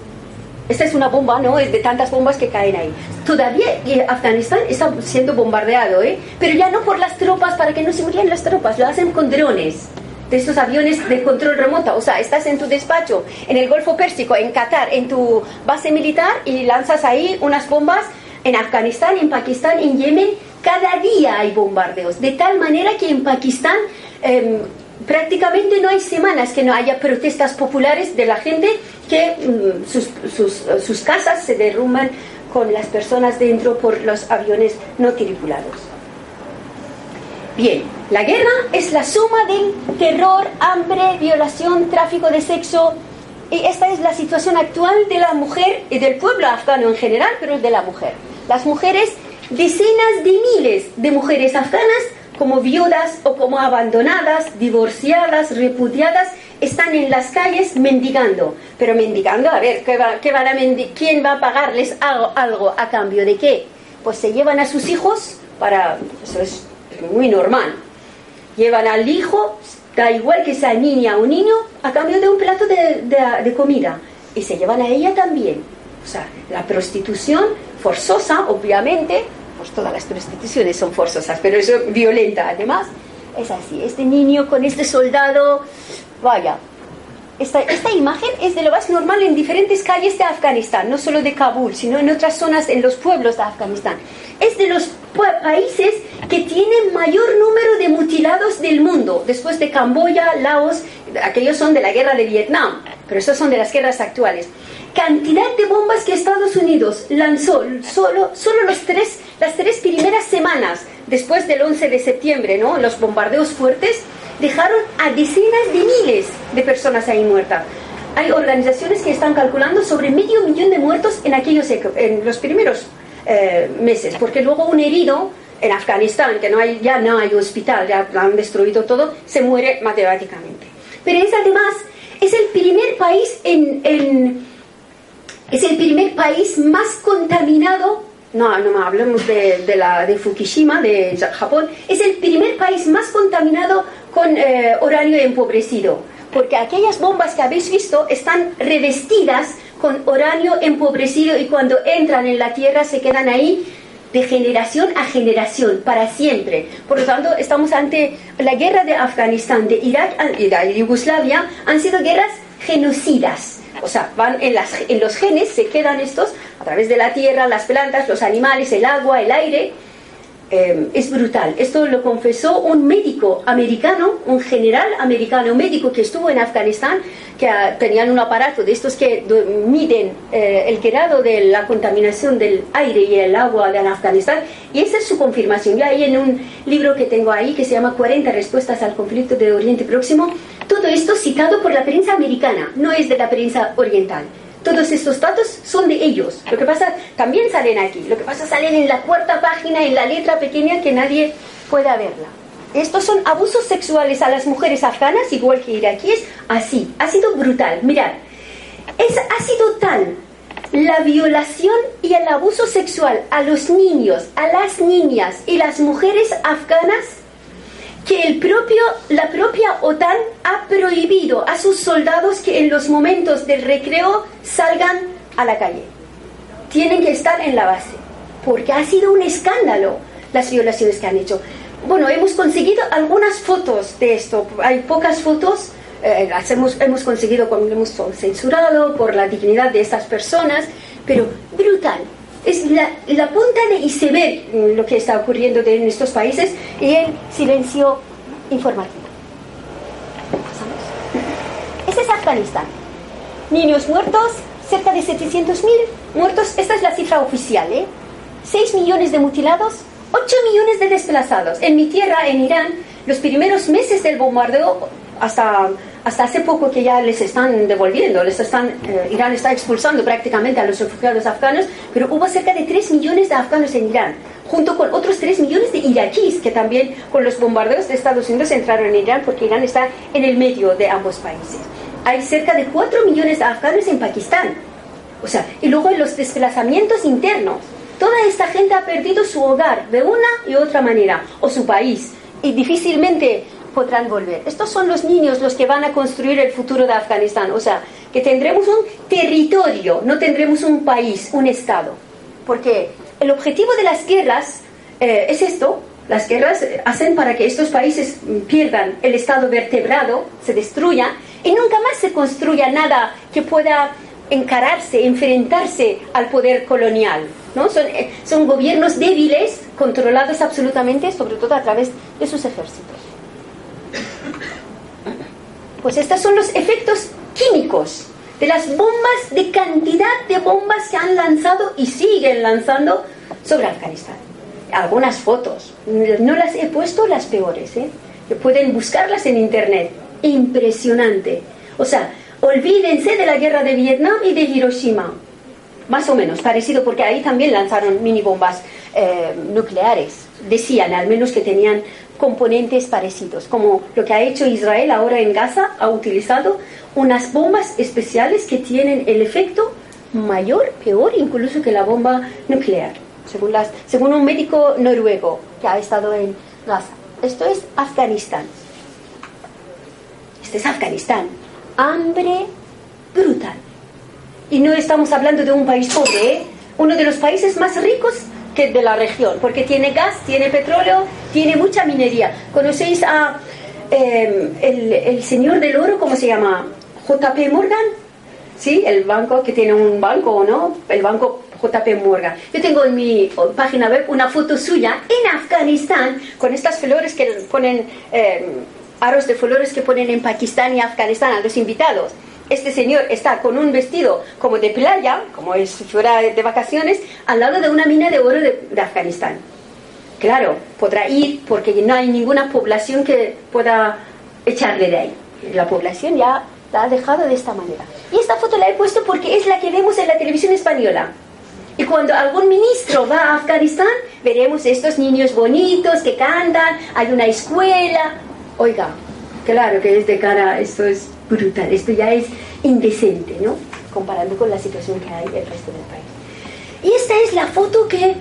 esta es una bomba, ¿no? Es de tantas bombas que caen ahí. Todavía Afganistán está siendo bombardeado, ¿eh? Pero ya no por las tropas, para que no se murieran las tropas, lo hacen con drones de estos aviones de control remoto. O sea, estás en tu despacho, en el Golfo Pérsico, en Qatar, en tu base militar y lanzas ahí unas bombas en Afganistán, en Pakistán, en Yemen. Cada día hay bombardeos. De tal manera que en Pakistán em, prácticamente no hay semanas que no haya protestas populares de la gente que mm, sus, sus, sus, casas se derrumban con las personas dentro por los aviones no tripulados. Bien, la guerra es la suma del terror, hambre, violación, tráfico de sexo. Y esta es la situación actual de la mujer y del pueblo afgano en general, pero de la mujer. Las mujeres, decenas de miles de mujeres afganas como viudas o como abandonadas, divorciadas, repudiadas, están en las calles mendigando. Pero mendigando, a ver, ¿qué, va, qué van a ¿quién va a pagarles algo, algo a cambio de qué? Pues se llevan a sus hijos para... Eso es muy normal. Llevan al hijo, da igual que sea niña o niño, a cambio de un plato de, de comida. Y se llevan a ella también. O sea, la prostitución forzosa, obviamente, pues todas las prostituciones son forzosas, pero eso violenta además. Es así, este niño con este soldado, vaya, esta, esta, imagen es de lo más normal en diferentes calles de Afganistán, no solo de Kabul, sino en otras zonas, en los pueblos de Afganistán. Es de los países que tienen mayor número de mutilados del mundo, después de Camboya, Laos, aquellos son de la guerra de Vietnam, pero esos son de las guerras actuales cantidad de bombas que Estados Unidos lanzó solo, solo los tres, las tres primeras semanas después del 11 de septiembre, ¿no? los bombardeos fuertes, dejaron a decenas de miles de personas ahí muertas. Hay organizaciones que están calculando sobre medio millón de muertos en, aquellos, en los primeros eh, meses, porque luego un herido en Afganistán, que no hay, ya no hay hospital, ya han destruido todo, se muere matemáticamente. Pero es además, es el primer país en es el primer país más contaminado, no, no hablemos de, la, de Fukushima, de Japón, es el primer país más contaminado con eh, uranio empobrecido, porque aquellas bombas que habéis visto están revestidas con uranio empobrecido y cuando entran en la Tierra se quedan ahí de generación a generación, para siempre. Por lo tanto, estamos ante la guerra de Afganistán, de Irak y de Yugoslavia, han sido guerras genocidas o sea, van en, las, en los genes, se quedan estos a través de la tierra, las plantas, los animales, el agua, el aire. Em, es brutal. Esto lo confesó un médico americano, un general americano, un médico que estuvo en Afganistán, que ah, tenían un aparato de estos que miden eh, el grado de la contaminación del aire y el agua de Afganistán. Y esa es su confirmación. Y ahí en un libro que tengo ahí que se llama 40 respuestas al conflicto de Oriente Próximo, todo esto citado por la prensa americana, no es de la prensa oriental. Todos estos datos son de ellos. Lo que pasa, también salen aquí. Lo que pasa, salen en la cuarta página, en la letra pequeña que nadie pueda verla. Estos son abusos sexuales a las mujeres afganas, igual que iraquíes, así. Ha sido brutal. Mirad, es, ha sido tal la violación y el abuso sexual a los niños, a las niñas y las mujeres afganas que el propio, la propia OTAN ha prohibido a sus soldados que en los momentos del recreo salgan a la calle. Tienen que estar en la base, porque ha sido un escándalo las violaciones que han hecho. Bueno, hemos conseguido algunas fotos de esto, hay pocas fotos, eh, hemos, conseguido, hemos censurado por la dignidad de estas personas, pero brutal. Es la, la punta de iceberg mm, lo que está ocurriendo en estos países y el silencio informativo. Este es Afganistán. Niños muertos, cerca de 700.000 muertos, esta es la cifra oficial, ¿eh? 6 millones de mutilados, 8 millones de desplazados. En mi tierra, en Irán, los primeros meses del bombardeo, hasta, hasta hace poco que ya les están devolviendo, les están, eh, Irán está expulsando prácticamente a los refugiados afganos, pero hubo cerca de 3 millones de afganos en Irán, junto con otros 3 millones de iraquíes que también con los bombardeos de Estados Unidos entraron en Irán porque Irán está en el medio de ambos países. Hay cerca de 4 millones de afganos en Pakistán. O sea, y luego los desplazamientos internos. Toda esta gente ha perdido su hogar de una y otra manera, o su país, y difícilmente podrán volver. Estos son los niños los que van a construir el futuro de Afganistán. O sea, que tendremos un territorio, no tendremos un país, un Estado. Porque el objetivo de las guerras eh, es esto. Las guerras hacen para que estos países pierdan el Estado vertebrado, se destruya, y nunca más se construya nada que pueda encararse, enfrentarse al poder colonial. ¿no? Son, eh, son gobiernos débiles, controlados absolutamente, sobre todo a través de sus ejércitos. Pues estos son los efectos químicos de las bombas, de cantidad de bombas que han lanzado y siguen lanzando sobre Afganistán. Algunas fotos, no las he puesto las peores, ¿eh? pueden buscarlas en internet. Impresionante. O sea, olvídense de la guerra de Vietnam y de Hiroshima más o menos parecido, porque ahí también lanzaron mini bombas eh, nucleares. Decían al menos que tenían componentes parecidos, como lo que ha hecho Israel ahora en Gaza, ha utilizado unas bombas especiales que tienen el efecto mayor, peor incluso que la bomba nuclear, según, las, según un médico noruego que ha estado en Gaza. Esto es Afganistán. Este es Afganistán. Hambre brutal. Y no estamos hablando de un país pobre, ¿eh? uno de los países más ricos que de la región, porque tiene gas, tiene petróleo, tiene mucha minería. ¿Conocéis a em, el, señor del oro, cómo se llama? JP Morgan, ¿sí? El banco que tiene un banco, ¿no? El banco JP Morgan. Yo tengo en mi página web una foto suya en Afganistán con estas flores que ponen, eh, aros de flores que ponen en Pakistán y Afganistán a los invitados este señor está con un vestido como de playa, como es fuera de vacaciones, al lado de una mina de oro de, Afganistán. Claro, podrá ir porque no hay ninguna población que pueda echarle de ahí. La población ya la ha dejado de esta manera. Y esta foto la he puesto porque es la que vemos en la televisión española. Y cuando algún ministro va a Afganistán, veremos estos niños bonitos que cantan, hay una escuela. Oiga, claro que es de cara, esto es brutal. Esto ya es indecente, ¿no? Comparando con la situación que hay en el resto del país. Y esta es la foto que,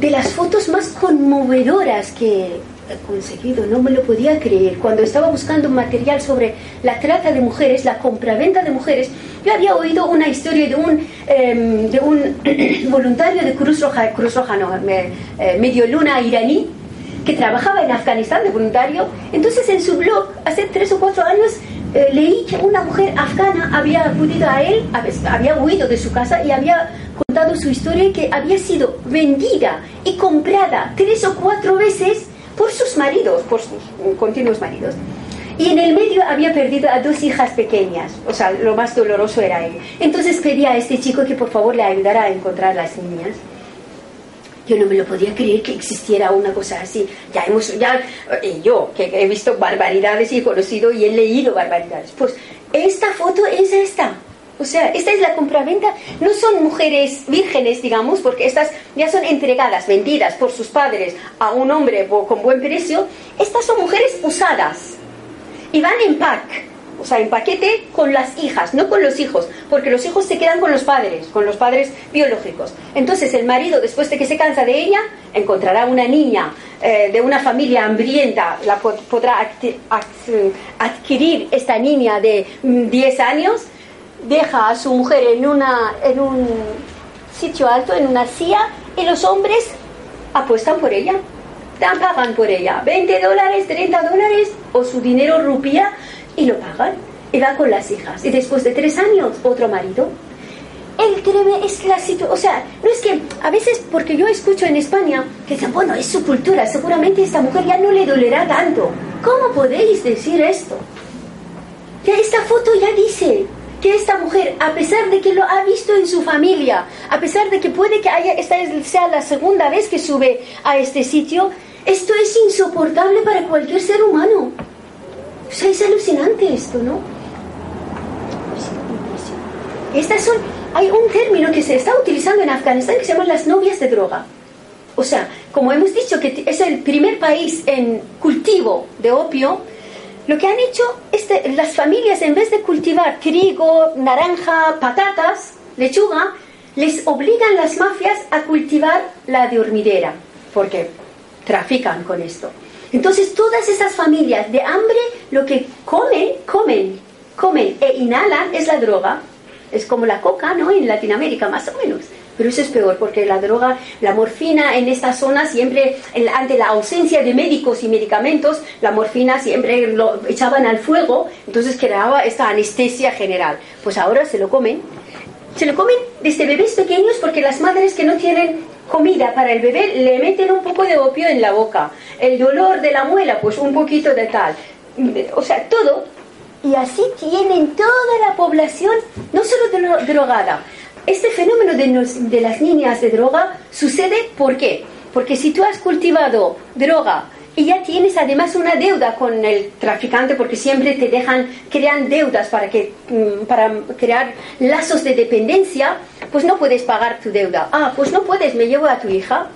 de las fotos más conmovedoras que he conseguido, no me lo podía creer. Cuando estaba buscando material sobre la trata de mujeres, la compraventa de mujeres, yo había oído una historia de un, em, de un voluntario de Cruz Roja, Cruz Roja no, eh, medio luna iraní, que trabajaba en Afganistán de voluntario. Entonces en su blog, hace tres o cuatro años, eh, leí que una mujer afgana había acudido a él, había huido de su casa y había contado su historia que había sido vendida y comprada tres o cuatro veces por sus maridos, por sus continuos maridos. Y en el medio había perdido a dos hijas pequeñas, o sea, lo más doloroso era él. Entonces pedía a este chico que por favor le ayudara a encontrar las niñas. Yo no me lo podía creer que existiera una cosa así. Ya hemos, ya, eh, yo, que he visto barbaridades y he conocido y he leído barbaridades. Pues esta foto es esta. O sea, esta es la compraventa. No son mujeres vírgenes, digamos, porque estas ya son entregadas, vendidas por sus padres a un hombre con buen precio. Estas son mujeres usadas y van en pack o sea, en paquete con las hijas, no con los hijos, porque los hijos se quedan con los padres, con los padres biológicos. Entonces el marido, después de que se cansa de ella, encontrará una niña eh, de una familia hambrienta, la podrá adquirir esta niña de 10 mm, años, deja a su mujer en, una, en un sitio alto, en una silla, y los hombres apuestan por ella pagan por ella 20 dólares, 30 dólares o su dinero rupia y lo pagan y va con las hijas. Y después de tres años, otro marido. El créeme, es la situación, o sea, no es que a veces, porque yo escucho en España que dicen, bueno, es su cultura, seguramente esta mujer ya no le dolerá tanto. ¿Cómo podéis decir esto? Que esta foto ya dice que esta mujer, a pesar de que lo ha visto en su familia, a pesar de que puede que haya, esta sea la segunda vez que sube a este sitio, esto es insoportable para cualquier ser humano. O sea, es alucinante esto, ¿no? Estas son, hay un término que se está utilizando en Afganistán que se llama las novias de droga. O sea, como hemos dicho que es el primer país en cultivo de opio, lo que han hecho este, las familias en vez de cultivar trigo, naranja, patatas, lechuga, les obligan las mafias a cultivar la de hormiguera, porque trafican con esto. Entonces todas esas familias de hambre lo que comen, comen, comen e inhalan es la droga. Es como la coca, ¿no? En Latinoamérica, más o menos. Pero eso es peor porque la droga, la morfina en esta zona siempre, ante la ausencia de médicos y medicamentos, la morfina siempre lo echaban al fuego, entonces creaba esta anestesia general. Pues ahora se lo comen. Se lo comen desde bebés pequeños porque las madres que no tienen comida para el bebé, le meten un poco de opio en la boca. El dolor de la muela, pues un poquito de tal. O sea, todo. Y así tienen toda la población, no solo drogada. Este fenómeno de, de las niñas de droga sucede, ¿por qué? Porque si tú has cultivado droga y ya tienes además una deuda con el traficante porque siempre te dejan, crean deudas para, que, mm, para crear lazos de dependencia, pues no puedes pagar tu deuda. Ah, pues no puedes, me llevo a tu hija.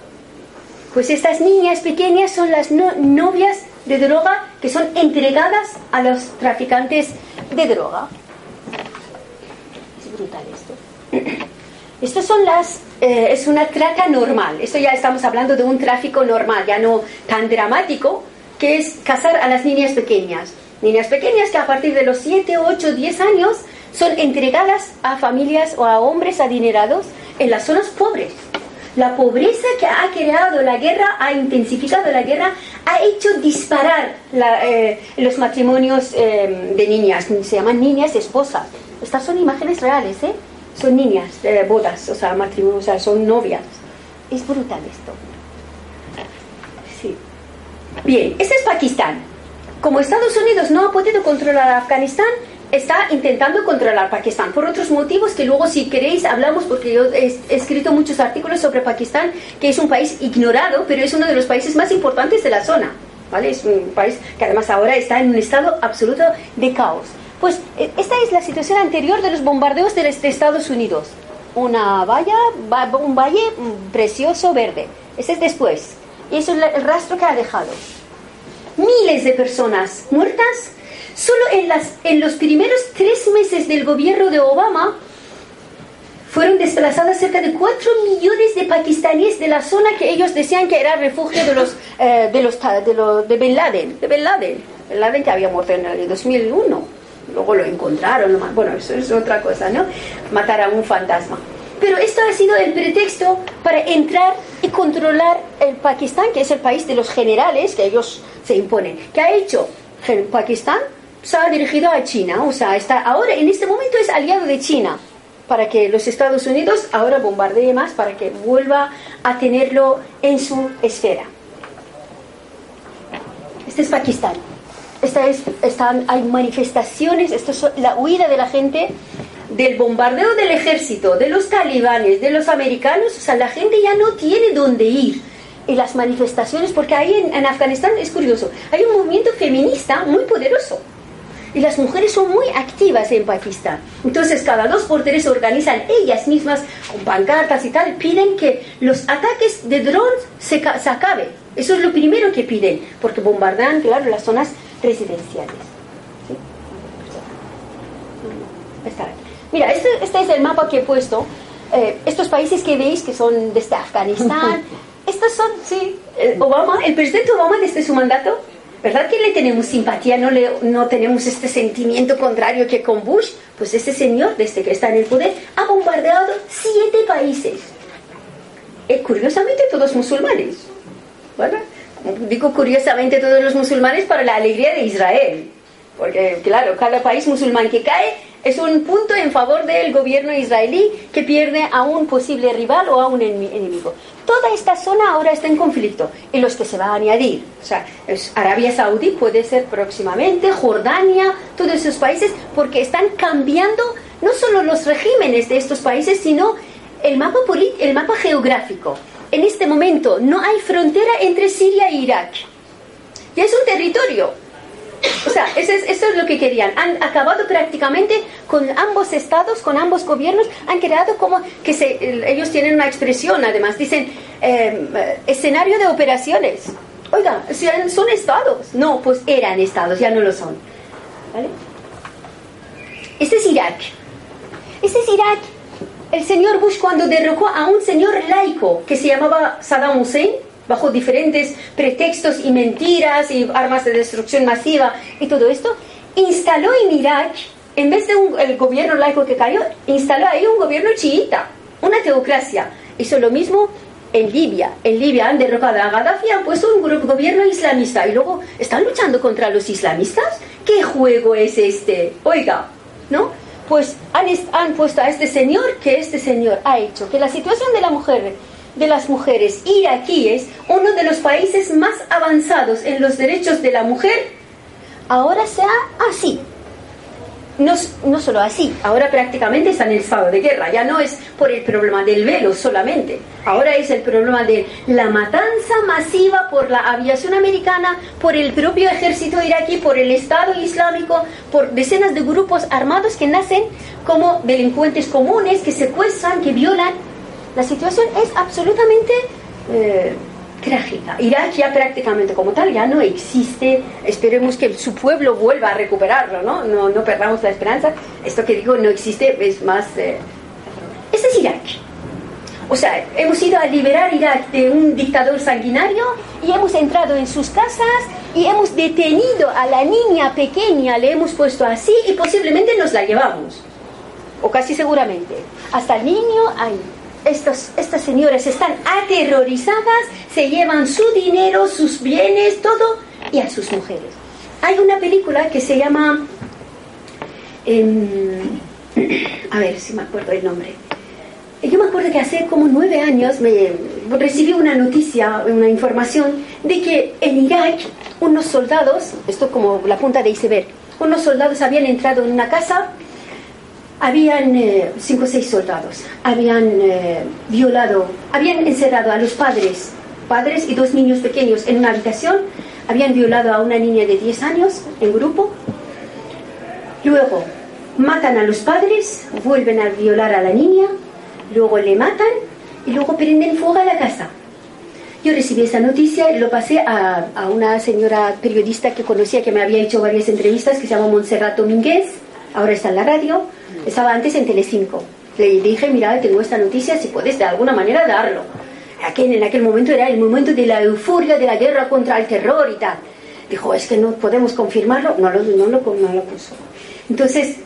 Pues estas niñas pequeñas son las novias de droga que son entregadas a los traficantes de droga. Es brutal esto. Estas son las, eh, es una trata normal. Esto ya estamos hablando de un tráfico normal, ya no tan dramático, que es casar a las niñas pequeñas. Niñas pequeñas que a partir de los 7, 8, 10 años son entregadas a familias o a hombres adinerados en las zonas pobres. La pobreza que ha creado la guerra, ha intensificado la guerra, ha hecho disparar eh, los matrimonios eh, de niñas. Se llaman niñas esposas. Estas son imágenes reales, ¿eh? Son niñas, de bodas, o sea, matrimonio, o sea, son novias. Es brutal esto. Sí. Bien, este es Pakistán. Como Estados Unidos no ha podido controlar Afganistán, está intentando controlar Pakistán por otros motivos que luego si queréis hablamos porque yo he escrito muchos artículos sobre Pakistán que es un país ignorado pero es uno de los países más importantes de la zona ¿vale? es un país que además ahora está en un estado absoluto de caos pues e, esta es la situación anterior de los bombardeos de Estados Unidos. Una valla, un valle precioso verde. Ese es después. Y eso es el rastro que ha dejado. Miles de personas muertas. Solo en, las, en los primeros tres meses del gobierno de Obama fueron desplazadas cerca de 4 millones de pakistaníes de la zona que ellos decían que era refugio de los eh, de los de, los, de Bin Laden, de Bin Laden, Bin Laden que había muerto en el 2001 luego lo encontraron, bueno, eso es otra cosa, ¿no? Matar a un fantasma. Pero esto ha sido el pretexto para entrar y controlar el Pakistán, que es el país de los generales que ellos se imponen. ¿Qué ha hecho Pakistán? Se ha dirigido a China, o sea, está ahora en este momento es aliado de China para que los Estados Unidos ahora bombardee más para que vuelva a tenerlo en su esfera. Este es Pakistán esta es, están, hay manifestaciones, esto es la huida de la gente del bombardeo del ejército, de los talibanes, de los americanos, o sea, la gente ya no tiene dónde ir. Y las manifestaciones, porque ahí en, Afganistán es curioso, hay un movimiento feminista muy poderoso. Y las mujeres son muy activas en Pakistán. Entonces, cada dos por tres organizan ellas mismas con pancartas y tal, piden que los ataques de drones se, se acaben. Eso es lo primero que piden, porque bombardean, claro, las zonas residenciales. Mira, este, este, es el mapa que he puesto. Eh, estos países que veis que son desde Afganistán, estos son, sí, eh, Obama, el presidente Obama desde su mandato, ¿verdad que le tenemos simpatía? ¿No, le, no tenemos este sentimiento contrario que con Bush? Pues ese señor, desde que está en el poder, ha bombardeado siete países. Eh, curiosamente todos musulmanes. ¿verdad? Digo curiosamente todos los musulmanes para la alegría de Israel. Porque, claro, cada país musulmán que cae es un punto en favor del gobierno israelí que pierde a un posible rival o a un enemigo. Toda esta zona ahora está en conflicto y los que se va a añadir, o sea, Arabia Saudí puede ser próximamente, Jordania, todos esos países, porque están cambiando no solo los regímenes de estos países, sino el mapa, el mapa geográfico. En este momento no hay frontera entre Siria e Irak. Ya es un territorio, o sea, eso es, lo que querían. Han acabado prácticamente con ambos estados, con ambos gobiernos, han creado como que se, ellos tienen una expresión, además, dicen em, escenario de operaciones. Oiga, son estados. No, pues eran estados, ya no lo son. ¿Vale? Este es Irak. Este es Irak. El señor Bush cuando derrocó a un señor laico que se llamaba Saddam Hussein, bajo diferentes pretextos y mentiras y armas de destrucción masiva y todo esto, instaló en Irak, en vez de el gobierno laico que cayó, instaló ahí un gobierno chiita, una teocracia. Hizo lo mismo en Libia. En Libia han derrocado a Gaddafi, han puesto un gobierno islamista y luego están luchando contra los islamistas. ¿Qué juego es este? Oiga, ¿no? Pues han, han puesto a este señor que este señor ha hecho que la situación de la mujer de las mujeres iraquíes, uno de los países más avanzados en los derechos de la mujer, ahora sea así. No, no solo así, ahora prácticamente está en el estado de guerra, ya no es por el problema del velo solamente, ahora es el problema de la matanza masiva por la aviación americana, por el propio ejército iraquí, por el Estado Islámico, por decenas de grupos armados que nacen como delincuentes comunes, que secuestran, que violan. La situación es absolutamente eh, trágica. Irak ya prácticamente como tal ya no existe. Esperemos que su pueblo vuelva a recuperarlo, ¿no? No, no perdamos la esperanza. Esto que digo no existe, es más... Eh... Este es Irak. O sea, hemos ido a liberar Irak de un dictador sanguinario y hemos entrado en sus casas y hemos detenido a la niña pequeña, le hemos puesto así y posiblemente nos la llevamos. O casi seguramente. Hasta el niño ahí estos, estas señoras están aterrorizadas, se llevan su dinero, sus bienes, todo, y a sus mujeres. Hay una película que se llama... Em, a ver si me acuerdo el nombre. Yo me acuerdo que hace como nueve años me recibí una noticia, una información de que en Irak unos soldados, esto como la punta de iceberg, unos soldados habían entrado en una casa habían eh, cinco o seis soldados, habían eh, violado, habían encerrado a los padres, padres y dos niños pequeños en una habitación, habían violado a una niña de 10 años en grupo, luego matan a los padres, vuelven a violar a la niña, luego le matan y luego prenden fuego a la casa. Yo recibí esa noticia y lo pasé a, a, una señora periodista que conocía, que me había hecho varias entrevistas, que se llama Montserrat Domínguez, ahora está en la radio, estaba antes en Telecinco. Le dije, mira, tengo esta noticia, si puedes de alguna manera darlo. Aquel, en aquel momento era el momento de la euforia de la guerra contra el terror y tal. Dijo, es que no podemos confirmarlo. No lo, no lo, no lo puso. Entonces,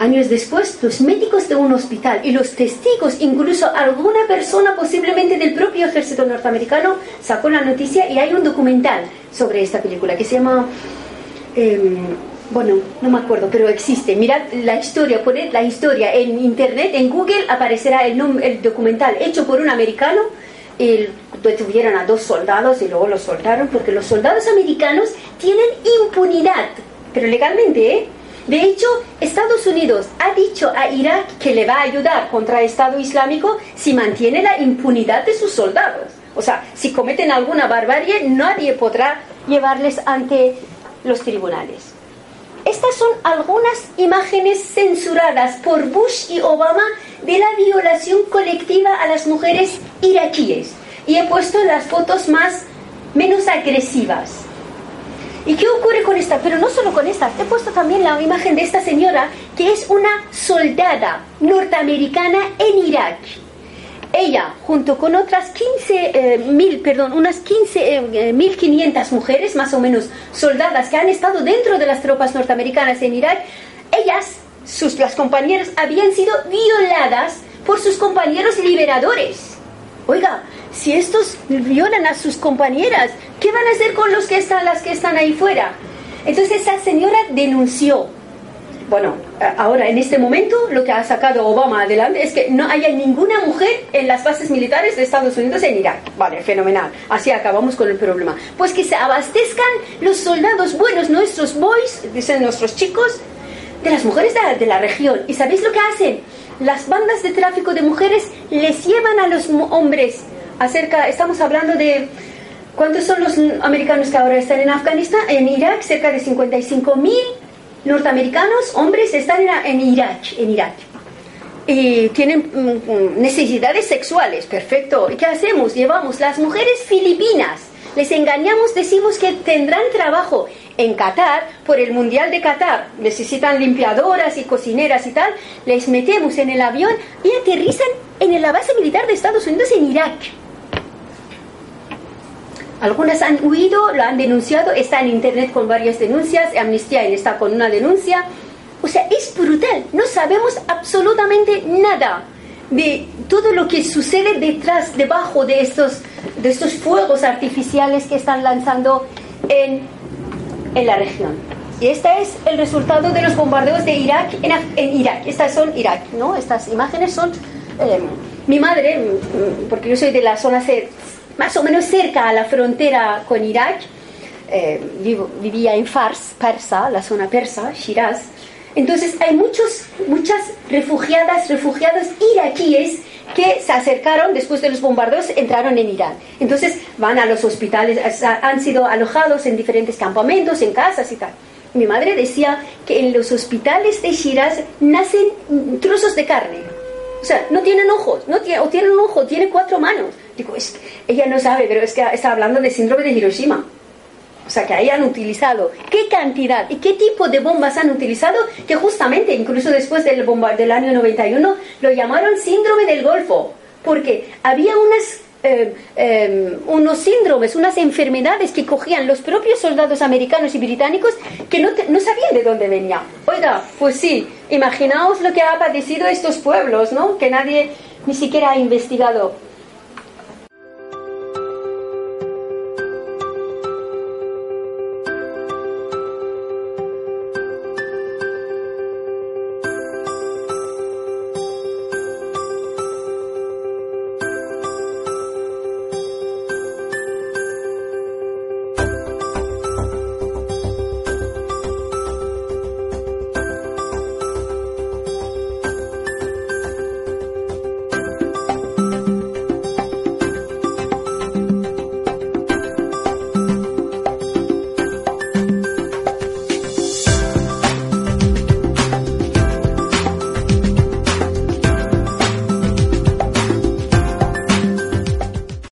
años después, los médicos de un hospital y los testigos, incluso alguna persona posiblemente del propio ejército norteamericano, sacó la noticia y hay un documental sobre esta película que se llama... Em, bueno, no me acuerdo, pero existe. Mirad la historia, poned la historia en internet, en Google aparecerá el, el documental hecho por un americano. Y detuvieron a dos soldados y luego los soltaron porque los soldados americanos tienen impunidad, pero legalmente, ¿eh? De hecho, Estados Unidos ha dicho a Irak que le va a ayudar contra el Estado Islámico si mantiene la impunidad de sus soldados. O sea, si cometen alguna barbarie, nadie podrá llevarles ante los tribunales. Estas son algunas imágenes censuradas por Bush y Obama de la violación colectiva a las mujeres iraquíes. Y he puesto las fotos más menos agresivas. ¿Y qué ocurre con esta? Pero no solo con esta, he puesto también la imagen de esta señora que es una soldada norteamericana en Irak. Ella, junto con otras 15 eh, mil, perdón, unas 15 mil 500 mujeres, más o menos soldadas que han estado dentro de las tropas norteamericanas en Irak, ellas, sus las compañeras, habían sido violadas por sus compañeros liberadores. Oiga, si estos violan a sus compañeras, ¿qué van a hacer con los que están, las que están ahí fuera? Entonces esa señora denunció. Bueno, ahora en este momento lo que ha sacado Obama adelante es que no haya ninguna mujer en las bases militares de Estados Unidos en Irak. Vale, fenomenal. Así acabamos con el problema. Pues que se abastezcan los soldados buenos, nuestros boys, dicen nuestros chicos, de las mujeres de la, de la región. ¿Y sabéis lo que hacen? Las bandas de tráfico de mujeres les llevan a los hombres acerca, estamos hablando de cuántos son los americanos que ahora están en Afganistán, en Irak, cerca de 55 mil norteamericanos, hombres, están en, Irak, en Irak. Y tienen mm, necesidades sexuales, perfecto. ¿Y qué hacemos? Llevamos las mujeres filipinas, les engañamos, decimos que tendrán trabajo en Qatar por el Mundial de Qatar. Necesitan limpiadoras y cocineras y tal. Les metemos en el avión y aterrizan en la base militar de Estados Unidos en Irak. Algunas han huido, lo han denunciado, está en internet con varias denuncias, Amnistía está con una denuncia. O sea, es brutal, no sabemos absolutamente nada de todo lo que sucede detrás, debajo de estos, de estos fuegos artificiales que están lanzando en, en la región. Y este es el resultado de los bombardeos de Irak en, en Irak. Estas son Irak, ¿no? Estas imágenes son... Eh, mi madre, mm, porque yo soy de la zona más o menos cerca a la frontera con Irak. Eh, vivía en Fars, Persa, la zona persa, Shiraz. Entonces hay muchos, muchas refugiadas, refugiados iraquíes que se acercaron después de los bombardeos, entraron en Irán. Entonces van a los hospitales, han sido alojados en diferentes campamentos, en casas y tal. Mi madre decía que en los hospitales de Shiraz nacen trozos de carne. O sea, no tienen ojos, no o tienen un ojo, tiene cuatro manos. Digo, ella no sabe, pero es que está hablando de síndrome de Hiroshima. O sea, que ahí han utilizado qué cantidad y qué tipo de bombas han utilizado, que justamente, incluso después del, bomba, del año 91, lo llamaron síndrome del Golfo, porque había unas eh, eh, unos síndromes, unas enfermedades que cogían los propios soldados americanos y británicos que no, no, sabían de dónde venía. Oiga, pues sí, imaginaos lo que ha padecido estos pueblos, ¿no? Que nadie ni siquiera ha investigado